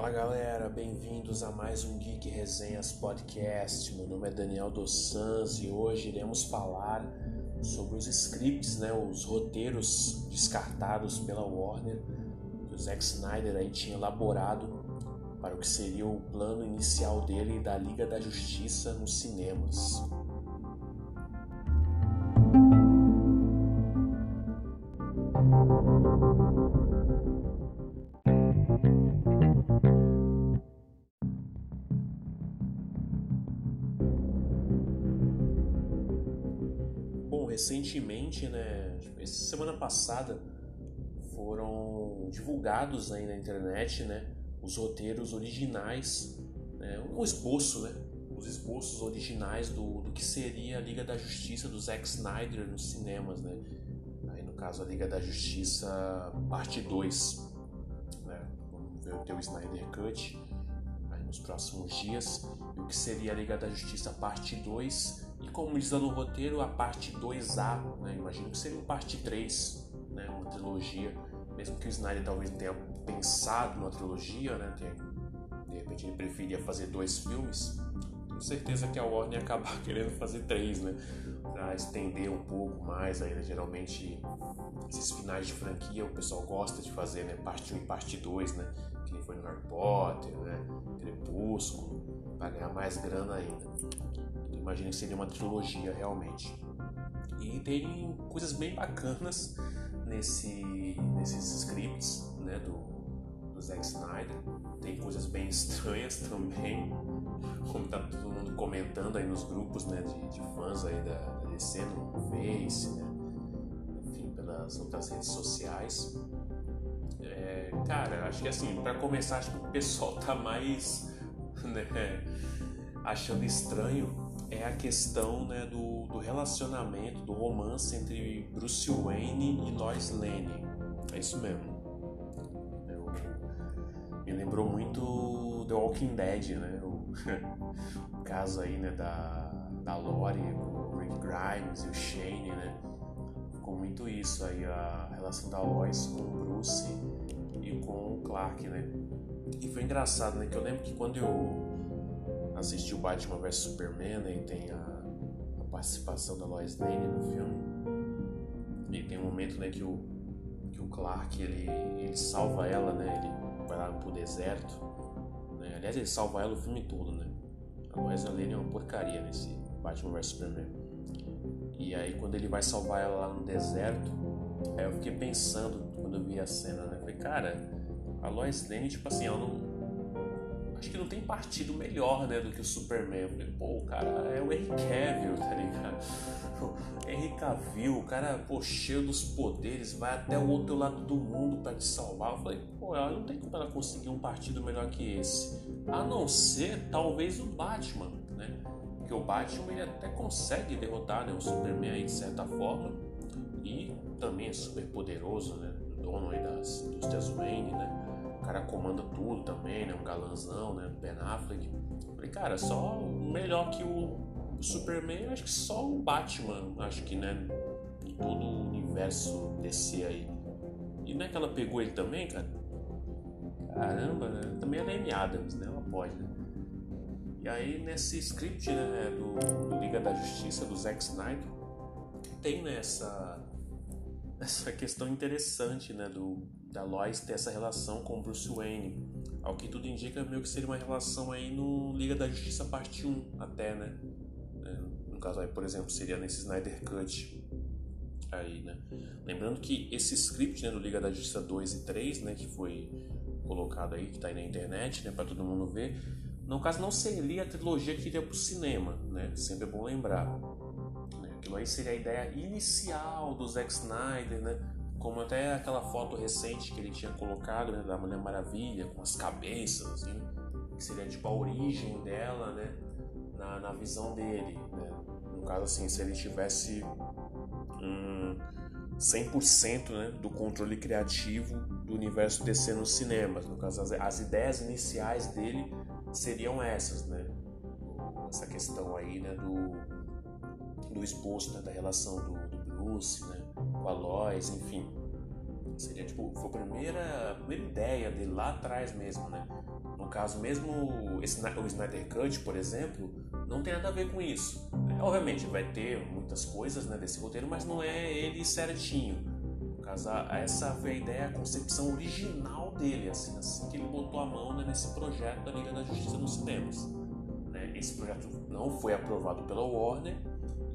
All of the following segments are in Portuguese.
Fala galera, bem-vindos a mais um Geek Resenhas Podcast. Meu nome é Daniel Dos Sans e hoje iremos falar sobre os scripts, né, os roteiros descartados pela Warner que o Zack Snyder aí tinha elaborado para o que seria o plano inicial dele da Liga da Justiça nos cinemas. Recentemente, né, tipo, essa semana passada, foram divulgados aí na internet, né, os roteiros originais, né, um esboço, né, os esboços originais do, do que seria a Liga da Justiça do Zack Snyder nos cinemas, né, aí no caso a Liga da Justiça parte 2, né, vamos ver o Snyder Cut nos próximos dias, e o que seria a Liga da Justiça parte 2 e como diz no roteiro, a parte 2A, né? imagino que seria uma parte 3, né? uma trilogia, mesmo que o Snyder talvez tenha pensado numa trilogia, né? De repente ele preferia fazer dois filmes, tenho certeza que a Warner ia acabar querendo fazer três, né? Para estender um pouco mais aí, né? Geralmente esses finais de franquia o pessoal gosta de fazer, né? Parte 1 e parte 2, né? Que nem foi no Harry Potter, né? Crepúsculo, para ganhar mais grana ainda imagino que seria uma trilogia realmente. E tem coisas bem bacanas nesse, nesses scripts né, do, do Zack Snyder. Tem coisas bem estranhas também, como tá todo mundo comentando aí nos grupos né, de, de fãs aí da, da DC, no Face, né, enfim, pelas outras redes sociais. É, cara, acho que assim, para começar, acho que o pessoal tá mais né, achando estranho é a questão né, do, do relacionamento, do romance entre Bruce Wayne e Lois Lane. É isso mesmo. Eu, me lembrou muito The Walking Dead, né? O, o caso aí né, da, da Lori com o Rick Grimes e o Shane, né? Ficou muito isso aí, a relação da Lois com o Bruce e com o Clark, né? E foi engraçado, né? Que eu lembro que quando eu assistiu Batman vs Superman e tem a, a, participação da Lois Lane no filme. E tem um momento né, que, o, que o Clark ele, ele salva ela, né? Ele vai lá pro deserto. Né? Aliás, ele salva ela o filme todo, né? A Lois Lane é uma porcaria nesse Batman vs Superman. E aí quando ele vai salvar ela lá no deserto, aí eu fiquei pensando quando eu vi a cena, né? Falei, cara, a Lois Lane, tipo assim, ela não acho que não tem partido melhor, né, do que o Superman. Eu falei, pô, o cara é o Henry Cavill, tá ligado? Henry Cavill, o cara, pô, cheio dos poderes, vai até o outro lado do mundo para te salvar. Eu falei, pô, ela não tem como ela conseguir um partido melhor que esse. A não ser, talvez, o Batman, né? Porque o Batman, ele até consegue derrotar né, o Superman aí, de certa forma. E também é super poderoso, né? Dono aí das indústrias Wayne, né? Cara comanda tudo também, né? Um galanzão, né? Ben Affleck. Falei, cara, só melhor que o, Superman, acho que só o Batman, acho que, né? Em todo o universo DC aí. E não é que ela pegou ele também, cara? Caramba, né? Também é a Amy Adams, né? Ela pode, né? E aí nesse script né, do, do Liga da Justiça, do Zack Snyder, tem né, essa, essa questão interessante né, do, da Lois ter essa relação com Bruce Wayne. Ao que tudo indica, meio que seria uma relação aí no Liga da Justiça parte 1 até, né? É, no caso aí, por exemplo, seria nesse Snyder Cut aí, né? Lembrando que esse script, né, do Liga da Justiça 2 e 3, né, que foi colocado aí, que tá aí na internet, né, para todo mundo ver, no caso não seria a trilogia que iria pro cinema, né? Sempre é bom lembrar. Né? Aquilo aí seria a ideia inicial do Zack Snyder, né? Como até aquela foto recente que ele tinha colocado né, da Mulher Maravilha com as cabeças, assim, que seria tipo a origem dela, né, na, na visão dele, né? No caso assim, se ele tivesse um 100% né, do controle criativo do universo DC nos cinemas, no caso as, as ideias iniciais dele seriam essas, né? Essa questão aí, né, do, do exposto, né, da relação do, do Bruce, né, com a Lois, enfim. Seria tipo, foi a primeira, a primeira ideia dele lá atrás mesmo, né? caso, mesmo esse, o Snyder Cut, por exemplo, não tem nada a ver com isso. É, obviamente, vai ter muitas coisas né, desse roteiro, mas não é ele certinho. No caso, essa foi a ideia, a concepção original dele, assim, assim que ele botou a mão né, nesse projeto da Liga da Justiça nos cinemas. Né? Esse projeto não foi aprovado pela Warner,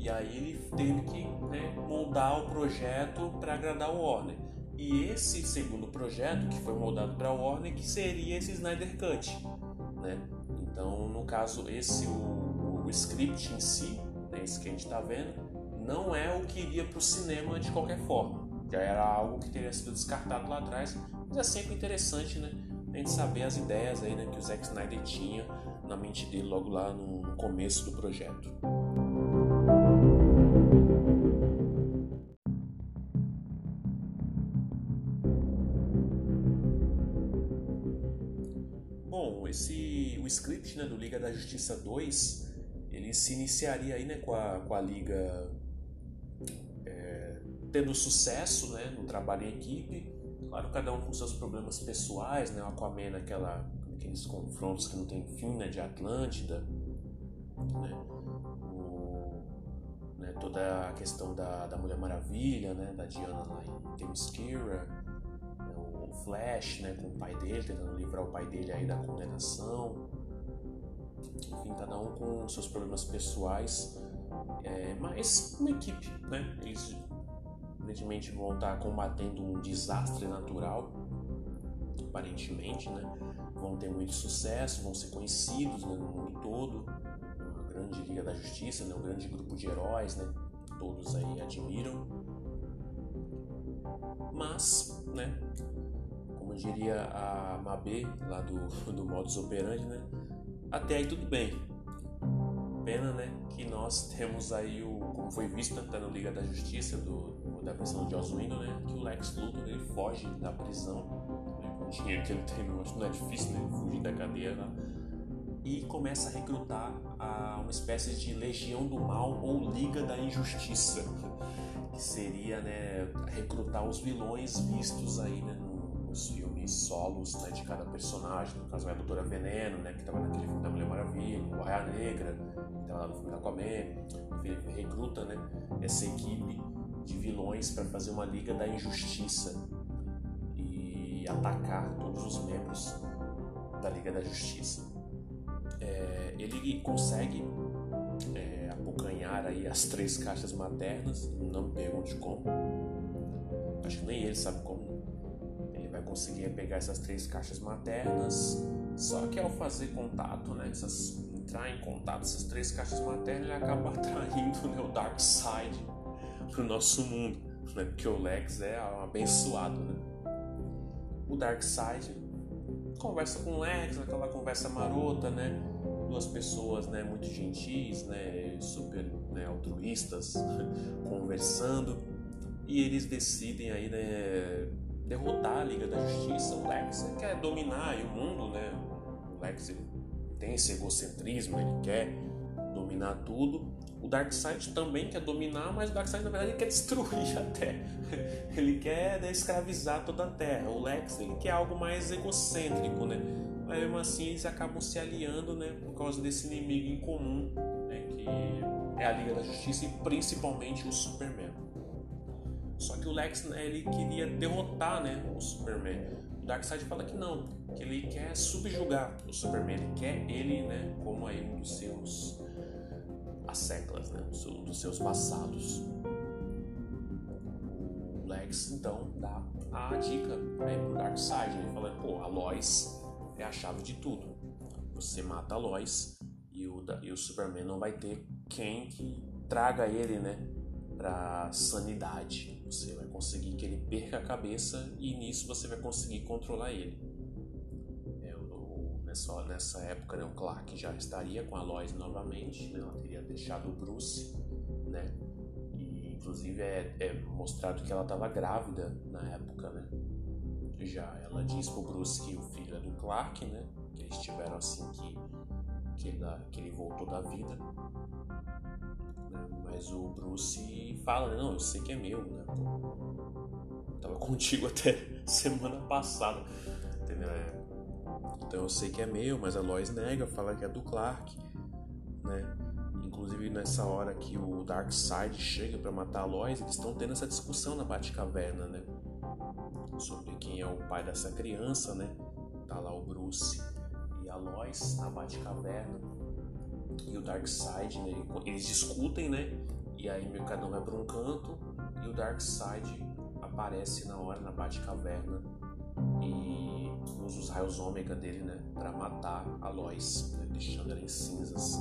e aí ele teve que né, moldar o projeto para agradar o Warner. E esse segundo projeto, que foi moldado para a Warner, que seria esse Snyder Cut. Né? Então, no caso, esse o, o script em si, né, esse que a gente está vendo, não é o que iria para o cinema de qualquer forma. Já era algo que teria sido descartado lá atrás, mas é sempre interessante, né? A gente saber as ideias aí, né, que o Zack Snyder tinha na mente dele logo lá no começo do projeto. Justiça 2 ele se iniciaria aí né, com, a, com a Liga é, tendo sucesso né, no trabalho em equipe claro cada um com seus problemas pessoais né, o Aquaman aquela, aqueles confrontos que não tem fim né, de Atlântida né, o, né, toda a questão da, da Mulher Maravilha né, da Diana lá em Themyscira Flash, né, com o pai dele, tentando livrar o pai dele aí da condenação. Enfim, cada um com seus problemas pessoais, é, mas uma equipe, né? Eles evidentemente vão estar combatendo um desastre natural, aparentemente, né? Vão ter muito sucesso, vão ser conhecidos né, no mundo todo, uma grande Liga da Justiça, né? um grande grupo de heróis, né? Todos aí admiram. Mas, né? diria a Mabê, lá do, do modus operandi, né? Até aí tudo bem. Pena, né, que nós temos aí o, como foi visto até no Liga da Justiça, do, da prisão de Joss Whedon, né, que o Lex Luthor ele foge da prisão, né, com o dinheiro que ele tem, não é difícil né, fugir da cadeia lá, e começa a recrutar a uma espécie de Legião do Mal ou Liga da Injustiça, que seria, né, recrutar os vilões vistos aí, né, os filmes solos né, de cada personagem. No caso, é a Doutora Veneno, né, que estava naquele filme da Mulher Maravilha, o Raia Negra, que estava no filme da Aquaman. Recruta né, essa equipe de vilões para fazer uma liga da injustiça e atacar todos os membros da Liga da Justiça. É, ele consegue é, abocanhar aí as três caixas maternas, não me pergunte como. Acho que nem ele sabe como conseguia pegar essas três caixas maternas, só que ao fazer contato, né, essas, entrar em contato essas três caixas maternas, ele acaba atraindo né, o Dark Side para o nosso mundo, né, porque o Lex é um abençoado. Né? O Dark Side conversa com o Lex, aquela conversa marota, né? Duas pessoas, né, muito gentis, né, super né, altruístas, conversando, e eles decidem aí, né, derrotar a Liga da Justiça. O Lex quer dominar o mundo, né? O Lex tem esse egocentrismo, ele quer dominar tudo. O Darkseid também quer dominar, mas o Darkseid na verdade quer destruir a Terra. Ele quer escravizar toda a Terra. O Lex ele quer algo mais egocêntrico, né? Mas mesmo assim eles acabam se aliando, né? Por causa desse inimigo em comum, né? Que é a Liga da Justiça e principalmente o Superman. Só que o Lex né, ele queria derrotar né, o Superman. O Darkseid fala que não, que ele quer subjugar o Superman, ele quer ele né, como aí um dos seus asseclas, né, um dos seus vassalos. O Lex então dá a dica né, pro Darkseid, ele fala, pô, a Lois é a chave de tudo. Você mata a Lois e o, e o Superman não vai ter quem que traga ele, né, para sanidade. Você vai conseguir que ele perca a cabeça e nisso você vai conseguir controlar ele. É, o, nessa, nessa época, né, o Clark já estaria com a Lois novamente, né, ela teria deixado o Bruce, né? E inclusive é, é mostrado que ela estava grávida na época, né? Já ela diz pro Bruce que o filho é do Clark, né? Que eles tiveram assim que que ele, que ele voltou da vida. Né? Mas o Bruce fala, né? Não, eu sei que é meu, né? Pô, tava contigo até semana passada, entendeu? É, Então eu sei que é meu, mas a Lois nega, fala que é do Clark, né? Inclusive nessa hora que o Darkseid chega para matar a Lois, eles estão tendo essa discussão na Batcaverna, né? Sobre quem é o pai dessa criança, né? Tá lá o Bruce e a Lois na Batcaverna e o Darkseid, né? Eles discutem, né? E aí cada um vai para um canto e o Darkseid aparece na hora na Batcaverna e usa os raios ômega dele, né, para matar a Lois, né, deixando ela em cinzas.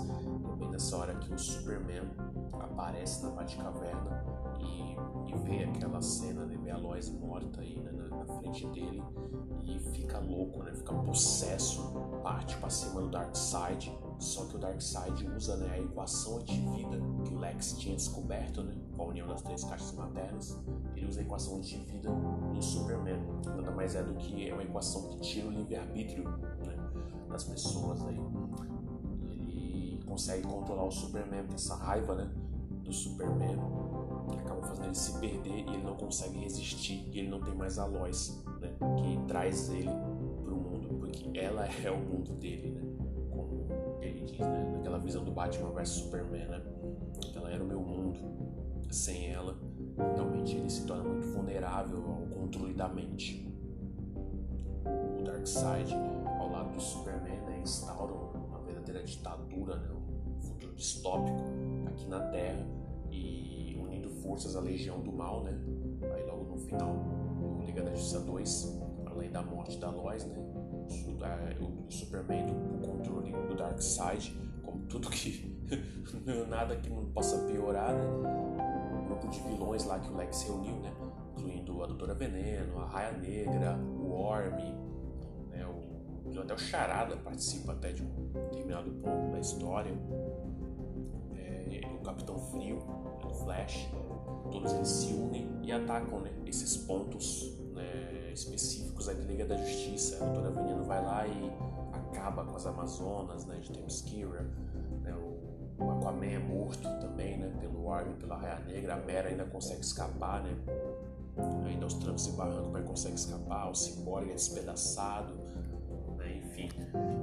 É bem nessa hora que o Superman aparece na Batcaverna e, e vê aquela cena, né, vê a Lois morta aí né, na, na, frente dele e fica louco, né, fica possesso, parte para cima do Darkseid. Só que o Darkseid usa né, a equação antivida que o Lex tinha descoberto, né, com a união das três caixas maternas ele usa a equação de vida no Superman. Nada mais é do que uma equação que tira o livre-arbítrio né, das pessoas. Aí. Ele consegue controlar o Superman, tem essa raiva né, do Superman, que acaba fazendo ele se perder e ele não consegue resistir. E ele não tem mais a Lois, né, que traz ele para o mundo, porque ela é o mundo dele, né, né, naquela visão do Batman vs Superman. Né, ela era o meu mundo. Sem ela, realmente ele se torna muito vulnerável ao controle da mente. O Darkseid, ao lado do Superman, né, instaura uma verdadeira ditadura, né, um futuro distópico aqui na Terra e unindo forças à Legião do Mal, né? Aí logo no final do Liga da Justiça 2, além da morte da Lois, né? O, Superman do, controle do Darkseid, como tudo que nada que não possa piorar, né? grupo de vilões lá que o Lex reuniu, né? Incluindo a Doutora Veneno, a Raia Negra, o Orm, né? O, até o Charada participa até de um determinado ponto da história. É, o Capitão Frio, o Flash, todos eles se unem e atacam né? esses pontos né? Específicos da Liga da Justiça. A Doutora Veneno vai lá e acaba com as Amazonas né? de Themyscira o Aquaman é morto também, né? Pelo Armin, pela Raia Negra. A Mera ainda consegue escapar, né? Ainda os trancos e barrancos, mas consegue escapar. O Cyborg é despedaçado, né? Enfim.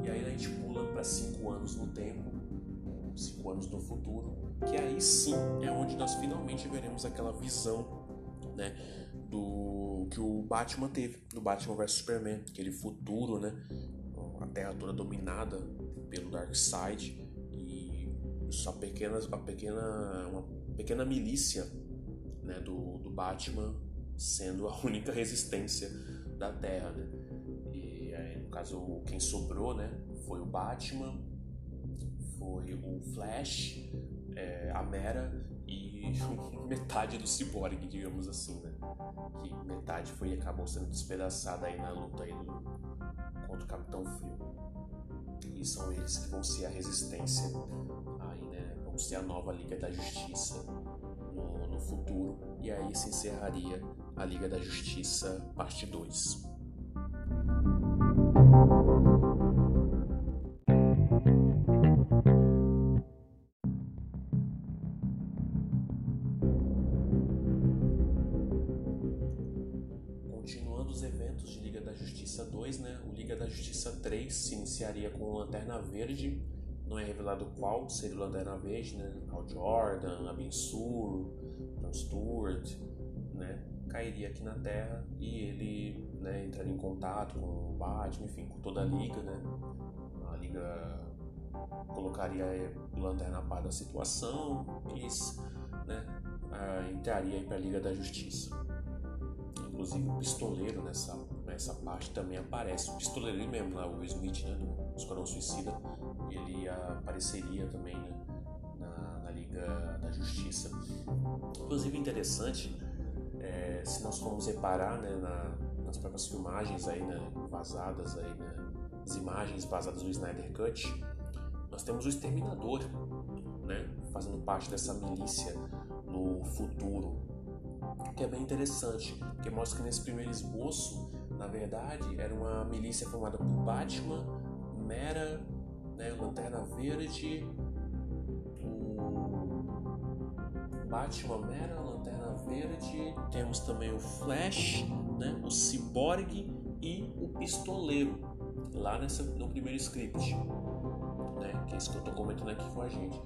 E aí a gente pula para cinco anos no tempo, cinco anos no futuro, que aí sim é onde nós finalmente veremos aquela visão, né? Do que o Batman teve, do Batman vs Superman, aquele futuro, né? A Terra toda dominada pelo Darkseid só pequenas, a pequena, uma pequena milícia né, do, do Batman sendo a única resistência da Terra. Né? E aí, no caso, quem sobrou né, foi o Batman, foi o Flash, é, a Mera e metade do Cyborg, digamos assim, né? Que metade foi acabou sendo despedaçada aí na luta aí do, contra o Capitão Frio. E são eles que vão ser a resistência vamos ter a nova Liga da Justiça no, no futuro, e aí se encerraria a Liga da Justiça parte 2. Lanterna Verde não é revelado qual seria o Lanterna Verde, né? Al Jordan, a Ben Sur, Dan Stewart, né? Cairia aqui na Terra e ele né, entraria em contato com o Batman, enfim, com toda a Liga, né? A Liga colocaria o Lanterna a par da situação e né, entraria para a Liga da Justiça. Inclusive o pistoleiro nessa, nessa parte também aparece. O pistoleiro mesmo lá, o Smith, né, Esquadrão Suicida, ele apareceria também né, na, na, Liga da Justiça. Inclusive interessante, é, se nós formos reparar né, na, nas próprias filmagens aí, né, vazadas aí, né, as imagens vazadas do Snyder Cut, nós temos o Exterminador, né, fazendo parte dessa milícia no futuro, que é bem interessante, que mostra que nesse primeiro esboço, na verdade, era uma milícia formada por Batman, Mera, né, Lanterna Verde, o Batman Mera, Lanterna Verde, temos também o Flash, né, o Cyborg e o Pistoleiro. lá nessa, no primeiro script, né? Que é isso que eu tô comentando aqui com a gente.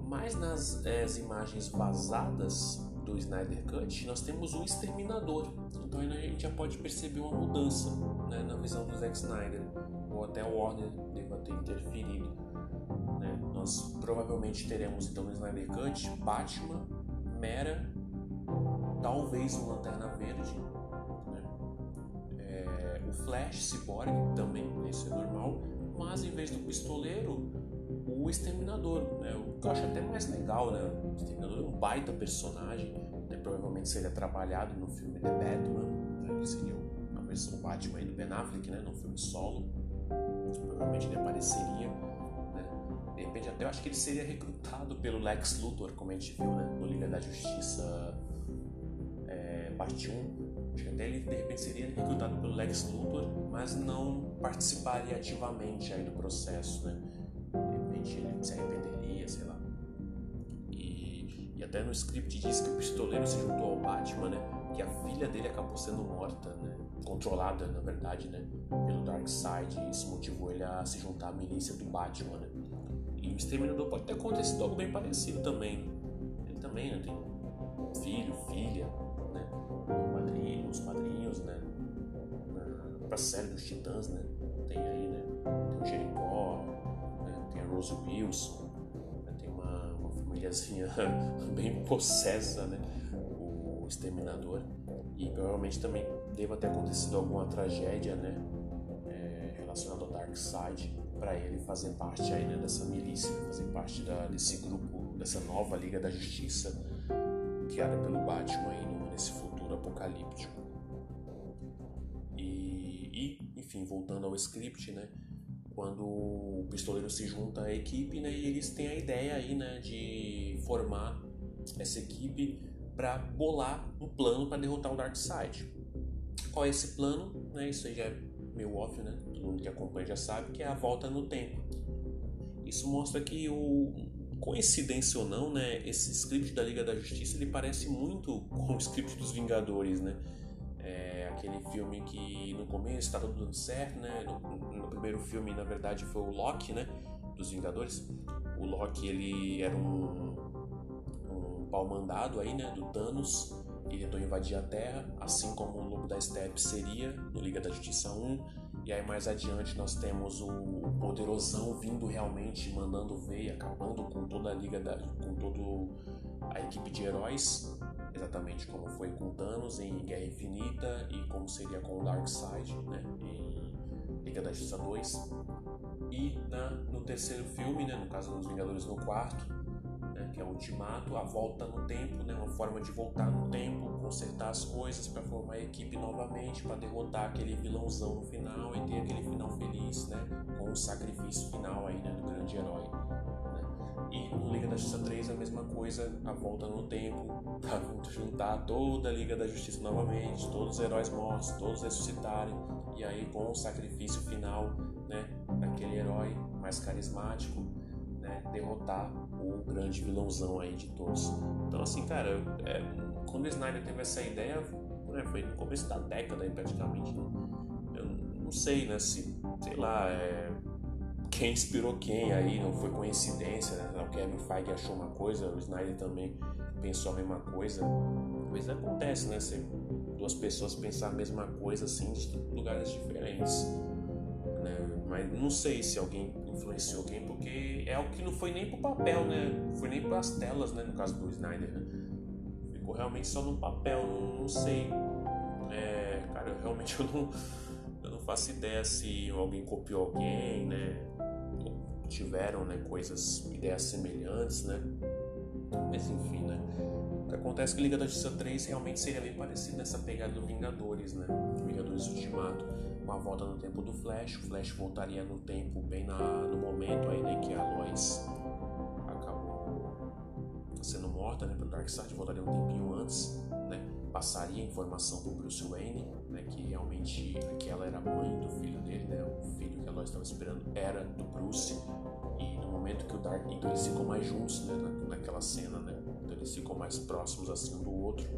Mas nas é, imagens vazadas do Snyder Cut, nós temos o Exterminador. Então aí a gente já pode perceber uma mudança né, na visão do Zack Snyder, até o Warner deva ter interferido. Né? Nós provavelmente teremos então no Snyder Cut Batman, Mera, talvez o Lanterna Verde, né? é, o Flash, Cyborg também, isso é normal, mas em vez do pistoleiro, o Exterminador, né? o que eu acho até mais legal, né? O Exterminador é um baita personagem, né? provavelmente seria trabalhado no filme The Batman, né? que seria a versão Batman do Ben Affleck, né? no filme solo, provavelmente ele apareceria. Né? De repente até eu acho que ele seria recrutado pelo Lex Luthor, como a gente viu né? no Liga da Justiça é, parte 1. Acho que até ele de repente seria recrutado pelo Lex Luthor, mas não participaria ativamente aí do processo, né? ele se arrependeria, sei lá. E, e até no script diz que o pistoleiro se juntou ao Batman, né? Que a filha dele acabou sendo morta, né? Controlada, na verdade, né? Pelo Darkseid. Isso motivou ele a se juntar à milícia do Batman, né? E o Exterminador pode ter acontecido algo bem parecido também. Ele também né? tem filho, filha, né? Padrinho, os padrinhos, né? Pra série dos Titãs, né? Tem aí, né? Tem o Jericó, Rose Wilson, né? tem uma, uma famíliazinha bem possessa, né? O Exterminador. E provavelmente também deva ter acontecido alguma tragédia, né? É, relacionada ao Dark Side para ele fazer parte aí, né, dessa milícia, fazer parte da, desse grupo, dessa nova Liga da Justiça criada pelo Batman aí nesse futuro apocalíptico. E, e, enfim, voltando ao script, né? quando o pistoleiro se junta à equipe, né, e eles têm a ideia aí, né, de formar essa equipe para bolar um plano para derrotar o Darkseid. Qual é esse plano? Né, isso já é meio óbvio, né? Todo mundo que acompanha já sabe que é a volta no tempo. Isso mostra que o coincidência ou não, né, esse script da Liga da Justiça ele parece muito com o script dos Vingadores, né? aquele filme que no começo estava tudo dando certo, né? No, no, primeiro filme, na verdade, foi o Loki, né? Dos Vingadores. O Loki, ele era um, um pau mandado aí, né? Do Thanos. Ele tentou invadir a Terra, assim como o Lobo da Steppe seria no Liga da Justiça 1. E aí mais adiante nós temos o, poderosão vindo realmente, mandando ver, acabando com toda a Liga da, com todo a equipe de heróis exatamente como foi com Thanos em Guerra Infinita e como seria com o Darkseid né, em Liga da Justiça 2. E na, no terceiro filme, né, no caso dos Vingadores no quarto, né, que é o Ultimato, a volta no tempo, né, uma forma de voltar no tempo, consertar as coisas para formar a equipe novamente, para derrotar aquele vilãozão no final e ter aquele final feliz, né, com o sacrifício final aí, né, do grande herói. E no Liga da Justiça 3 a mesma coisa, a volta no tempo, para juntar toda a Liga da Justiça novamente, todos os heróis mortos, todos ressuscitarem, e aí com o sacrifício final né, daquele herói mais carismático, né, derrotar o grande vilãozão aí de todos. Então assim, cara, é, quando o Snyder teve essa ideia, né, foi no começo da década praticamente, né? eu não sei, né, se, sei lá, é, quem inspirou quem aí, não foi coincidência, né? O Kevin Feige achou uma coisa, o Snyder também pensou a mesma coisa. Às acontece, né? Se duas pessoas pensar a mesma coisa assim de lugares diferentes. Né? Mas não sei se alguém influenciou quem, porque é algo que não foi nem pro papel, né? Foi nem para as telas, né? No caso do Snyder, né? Ficou realmente só no papel, não, não sei. É, cara, eu, realmente eu não, eu não faço ideia se alguém copiou alguém, né? tiveram né, coisas, ideias semelhantes, né? Mas enfim, né? Acontece é que Liga da Justiça 3 realmente seria bem parecido nessa pegada do Vingadores, né? Vingadores Ultimato, com a volta no tempo do Flash. O Flash voltaria no tempo bem na, no momento aí, né, que a Lois acabou sendo morta, né? Pelo Darkseid, voltaria um tempinho antes, né? Passaria a informação pro Bruce Wayne, né? Que realmente aquela era a mãe do filho dele, né? O filho que a Lois estava esperando era do Bruce e no momento que o Dark. Então eles ficam mais juntos né, na, naquela cena, né? Então eles ficam mais próximos assim um do outro.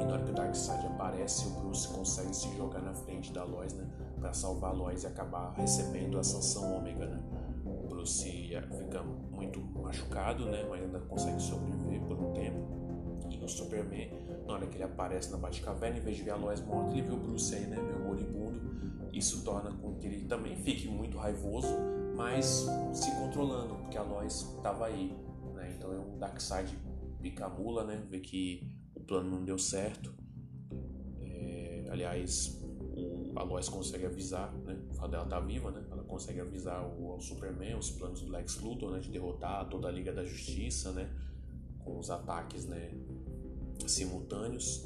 E na hora que o Darkseid aparece, o Bruce consegue se jogar na frente da Lois, né? para salvar Lois e acabar recebendo a sanção ômega, né? O Bruce fica muito machucado, né? Mas ainda consegue sobreviver por um tempo. E o Superman, na hora que ele aparece na Batcaverna, em vez de ver a Lois morta, ele vê o Bruce aí, né? Meu moribundo. Isso torna com que ele também fique muito raivoso, mas se controlando, porque a Lois estava aí, né? Então é um Darkseid pica mula, né? Vê que plano não deu certo. É, aliás, o, a Lois consegue avisar, né? O fato dela tá viva, né? Ela consegue avisar o, o Superman, os planos do Lex Luthor, né? De derrotar toda a Liga da Justiça, né? Com os ataques, né? Simultâneos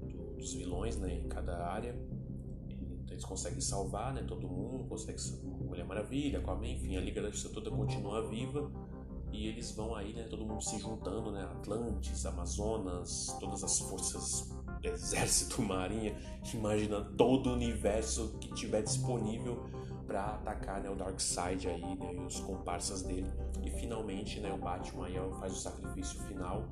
do, dos vilões, né? Em cada área. Então eles conseguem salvar, né? Todo mundo consegue Mulher Maravilha, Aquaman, enfim, a Liga da Justiça toda continua viva e eles vão aí, né, todo mundo se juntando, né, Atlantes, Amazonas, todas as forças, exército, marinha, imagina todo o universo que tiver disponível para atacar, né, o Darkseid aí, né, e os comparsas dele. E finalmente, né, o Batman aí faz o sacrifício final,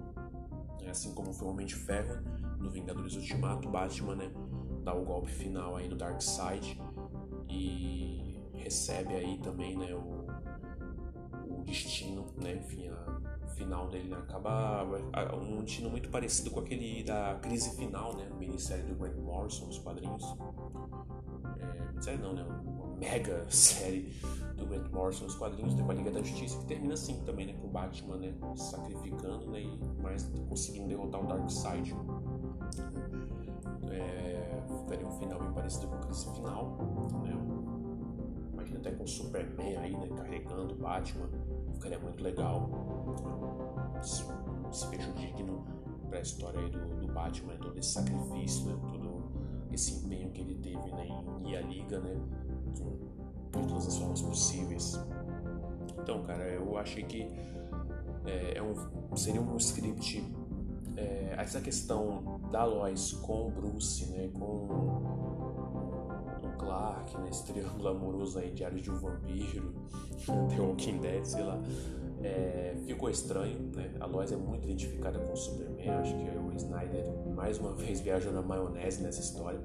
né, assim como foi o Homem de Ferro no Vingadores Ultimato, Batman, né, dá o golpe final aí no Darkseid e recebe aí também, né, o destino, né? Enfim, a, o final dele né? acaba um destino muito parecido com aquele da crise final, né? Minissérie do Grant Morrison, os quadrinhos. É, minissérie não, né? Uma mega série do Grant Morrison, os quadrinhos, né? com a Liga da Justiça, que termina assim também, né? Com o Batman, né? Sacrificando, né? E mais conseguindo derrotar o Darkseid. É, ficaria um final bem parecido com a crise final, né? Até com o Superman aí, né? Carregando o Batman ficaria muito legal. Um desfecho digno para a história do, do Batman, todo esse sacrifício, né? todo esse empenho que ele teve né? ir à liga, né? De, de todas as formas possíveis. Então, cara, eu achei que é, é um, seria um script. É, essa questão da Lois com o Bruce, né? Com Clark, né? Esse triângulo amoroso aí, Diário de um Vampiro, The Walking Dead, sei lá. É, ficou estranho, né? A Lois é muito identificada com o Superman, acho que o Snyder mais uma vez viajou na maionese nessa história.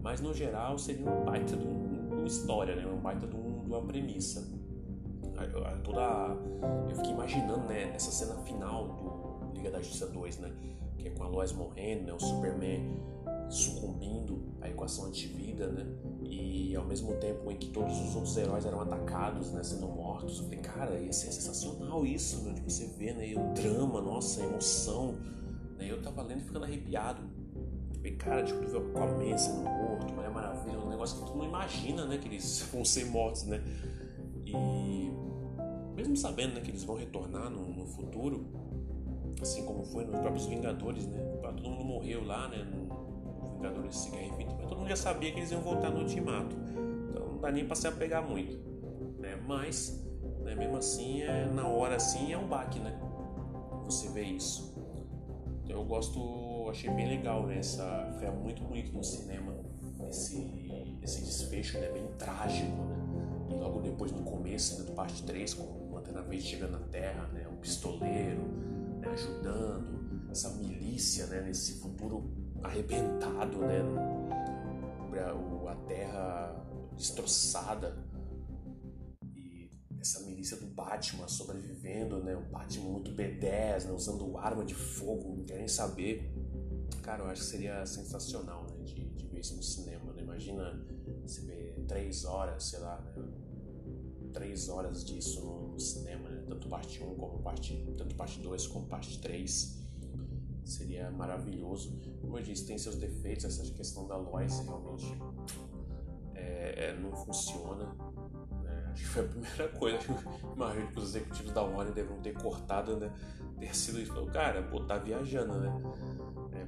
Mas no geral seria um baita de, uma história, né? Um baita de, um, de Toda, eu fiquei imaginando né, essa cena final do Liga da Justiça 2, né? Que é com a Lois morrendo, né? O Superman sucumbindo à equação antivida, né? E ao mesmo tempo em que todos os outros heróis eram atacados, né? Sendo mortos. Eu falei, cara, ia ser sensacional isso, né? De você ver, né? o drama, nossa, a emoção. Né? Eu tava lendo e ficando arrepiado. Falei, cara, tipo, ver o Aquaman sendo morto, Mulher Maravilha, um negócio que tu não imagina, né? Que eles vão ser mortos, né? Mesmo sabendo né, que eles vão retornar no, no futuro, assim como foi nos próprios Vingadores, né? Todo mundo morreu lá, né? Vingadores se Guerra Infinita, mas todo mundo já sabia que eles iam voltar no Ultimato. Então não dá nem pra se apegar muito. Né? Mas, né, mesmo assim, é, na hora assim é um baque, né? Você vê isso. Então eu gosto, achei bem legal né? Essa, foi muito bonito no cinema esse, esse desfecho, né? Bem trágico, né? E logo depois no começo né, do parte 3, com o Lanterna Verde chegando na Terra, né? O pistoleiro né, ajudando, essa milícia, né? Nesse futuro arrebentado, né? A terra destroçada e essa milícia do Batman sobrevivendo, né? O Batman muito B10, né? usando arma de fogo, não quer nem saber. Cara, eu acho que seria sensacional, né? De, de ver isso no cinema, né? Imagina você ver três horas, sei lá, né? Três horas disso no, cinema, né? Tanto parte 1 como parte... Tanto parte 2 como parte 3 seria maravilhoso. Como eu disse, tem seus defeitos, essa questão da Lois realmente é, é, não funciona. Né? Acho que foi a primeira coisa que imagino que os executivos da Warner devem ter cortado, né? Ter sido isso. Cara, pô, tá viajando, né?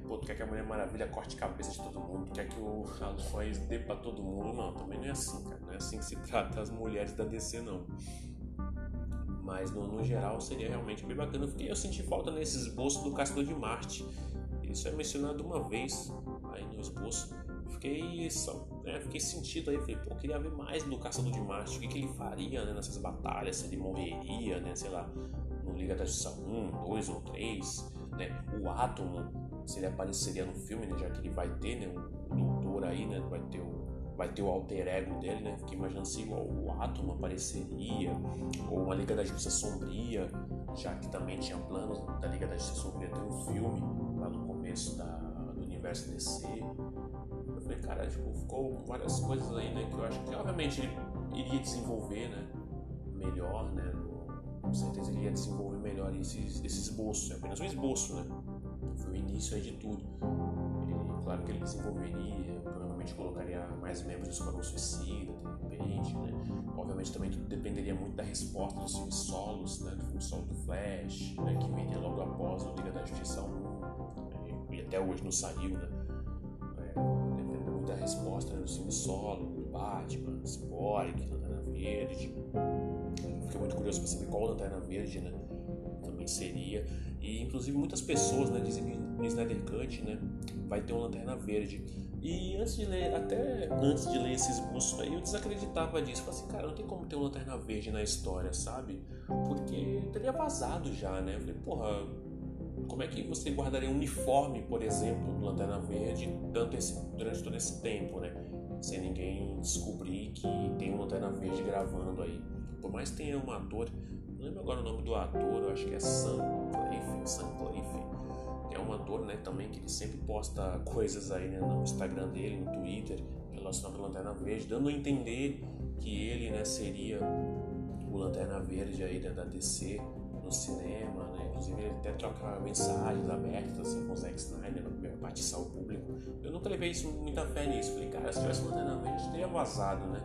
Pô, tu quer que a Mulher Maravilha corte cabeça de todo mundo, tu quer que o, a Lois dê pra todo mundo. Não, também não é assim, cara. Não é assim que se trata as mulheres da DC, não. Mas no, no, geral seria realmente bem bacana. Eu, eu senti falta nesse esboço do Caçador de Marte. Isso é mencionado uma vez aí no esboço. Fiquei só, né, fiquei sentido aí, falei, pô, queria ver mais do Caçador de Marte, o que, que ele faria né, nessas batalhas, se ele morreria, né, sei lá, no Liga da Justiça 1, 2 ou 3, né, o Átomo, se ele apareceria no filme, né, já que ele vai ter, né, o, o doutor aí, né, vai ter o, vai ter o alter ego dele, né? Fiquei imaginando se igual o Atom apareceria, ou uma Liga da Justiça Sombria, já que também tinha planos da Liga da Justiça Sombria ter um filme lá no começo da, do universo DC. Eu falei, cara, tipo, ficou várias coisas aí, né? Que eu acho que obviamente ele iria desenvolver, né? Melhor, né? Com certeza ele ia desenvolver melhor esse, esse esboço, é apenas um esboço, né? Foi o início de tudo. Claro que ele desenvolveria, provavelmente colocaria mais membros do Esquadrão Suicida, de repente, né? Obviamente também tudo dependeria muito da resposta dos filmes solos, né? Do filme solo do Flash, né? Que viria logo após o Liga da Justiça 1, né? e até hoje não saiu, né? É, muito da resposta né? do filme solo, do Batman, Cyborg, Lanterna Verde. Fiquei muito curioso para saber qual Lanterna Verde, né? Também seria. E inclusive muitas pessoas, né, dizem que no Snyder Cut, né, vai ter uma Lanterna Verde. E antes de ler, até antes de ler esses bustos aí, eu desacreditava disso. Falei assim, cara, não tem como ter uma lanterna verde na história, sabe? Porque teria vazado já, né? Eu falei, porra, como é que você guardaria um uniforme, por exemplo, do Lanterna Verde tanto esse, durante todo esse tempo, né? Sem ninguém descobrir que tem um Lanterna Verde gravando aí. Por mais que tenha um ator, lembro agora o nome do ator, eu acho que é Sam Claflin, Sam Claflin é um ator, né, também que ele sempre posta coisas aí né, no Instagram dele, no Twitter, relacionado ao Lanterna Verde, dando a entender que ele, né, seria o Lanterna Verde aí da, da DC no cinema, né? Inclusive ele até troca mensagens abertas assim com o Zack Snyder para atiçar o público. Eu nunca levei isso muita fé nisso. Falei, cara, se tivesse Lanterna Verde teria vazado, né?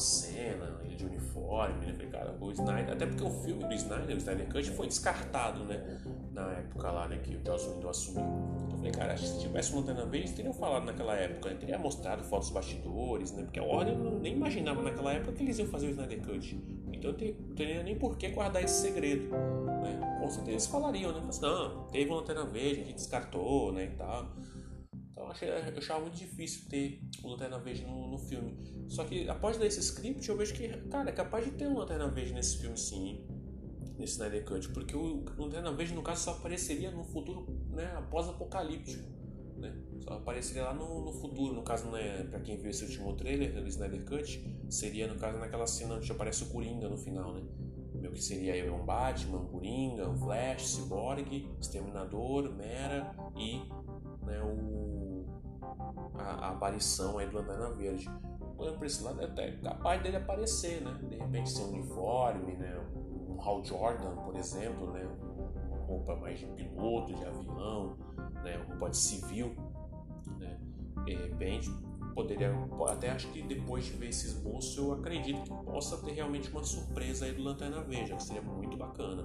Cena, ele de uniforme, né? Cara, o Snyder, até porque o filme do Snyder, o Snyder Cut, foi descartado, né? Na época lá, né, que o Joss Whedon assumiu. Então eu falei, cara, se tivesse uma Lanterna Verde, teriam falado naquela época, né? teria mostrado fotos dos bastidores, né? Porque a Warner nem imaginava naquela época que eles iam fazer o Snyder Cut. Então não teria nem por que guardar esse segredo. Né? Com certeza eles falariam, né? Mas, não, teve uma lanterna verde, a gente descartou, né? E tal. Eu, eu achava muito difícil ter o Lanterna Verde no, no, filme. Só que após ler esse script, eu vejo que, cara, é capaz de ter um Lanterna Verde nesse filme sim. Nesse Snyder Cut. Porque o Lanterna Verde, no caso, só apareceria no futuro né, após-apocalíptico. Né? Só apareceria lá no, no futuro, no caso, né, para quem viu esse último trailer do Snyder Cut, seria no caso naquela cena onde aparece o Coringa no final, né? Meu que seria aí um Batman, um Coringa, um Flash, Cyborg, Exterminador, Mera e né, o, a, a aparição aí do Lanterna Verde. Olhando para esse lado, é até capaz dele aparecer, né? De repente ser um uniforme, né? Um Hal Jordan, por exemplo, né? Uma roupa mais de piloto, de avião, né, roupa de civil, né, de repente poderia, até acho que depois de ver esse esboço eu acredito que possa ter realmente uma surpresa aí do Lanterna Verde, que seria muito bacana,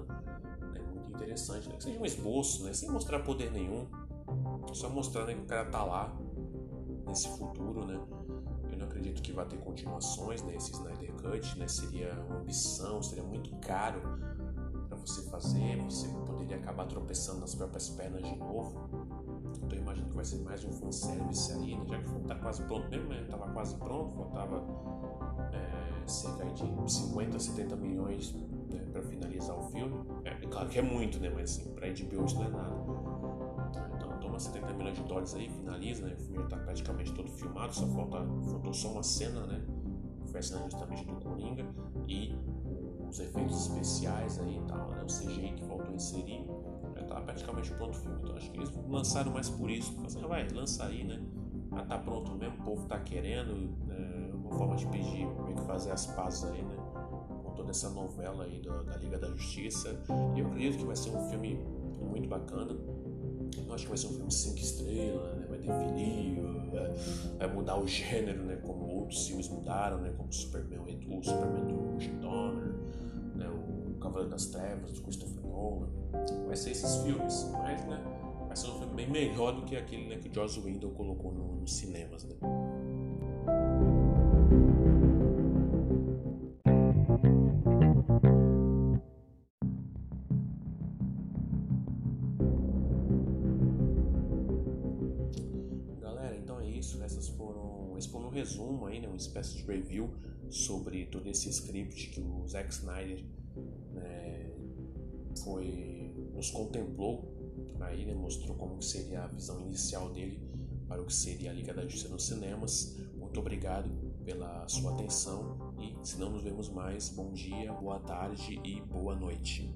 né, muito interessante, né, que seja um esboço, né, sem mostrar poder nenhum, só mostrando né, que o cara tá lá nesse futuro, né, eu não acredito que vai ter continuações nesse né, Snyder Cut, né, seria uma ambição, seria muito caro para você fazer, você poderia acabar tropeçando nas próprias pernas de novo. Então eu imagino que vai ser mais um fanservice aí, né? já que tá quase pronto mesmo, né? Tava quase pronto, faltava é, cerca de 50, 70 milhões né, para finalizar o filme. É, é, claro que é muito, né? Mas assim, pra HBO isso não é nada. Então toma 70 milhões de dólares aí, finaliza, né? O filme já tá praticamente todo filmado, só falta, faltou só uma cena, né? Foi a cena justamente do Coringa e os efeitos especiais aí e tal, né? O CGI que faltou inserir, já tá praticamente pronto o filme. Então acho que eles lançaram mais por isso. Assim, ah, vai, lança aí, né? Já tá pronto mesmo, o povo tá querendo. É uma forma de pedir, meio que fazer as pazes aí, né? Com toda essa novela aí da, da Liga da Justiça. E eu acredito que vai ser um filme muito bacana. Eu acho que vai ser um filme 5 estrelas, né? vai definir, vai mudar o gênero, né? Como outros filmes mudaram, né? Como Superman, o Superman do Jim Donner, né? o Cavaleiro das Trevas, do Christopher Nolan. Vai ser esses filmes, mas né? vai ser um filme bem melhor do que aquele né, que o Joss Whedon colocou nos no cinemas, né? Uma espécie de review sobre todo esse script que o Zack Snyder né, foi nos contemplou aí, né, mostrou como seria a visão inicial dele para o que seria a Liga da Justiça nos cinemas. Muito obrigado pela sua atenção e se não nos vemos mais, bom dia, boa tarde e boa noite.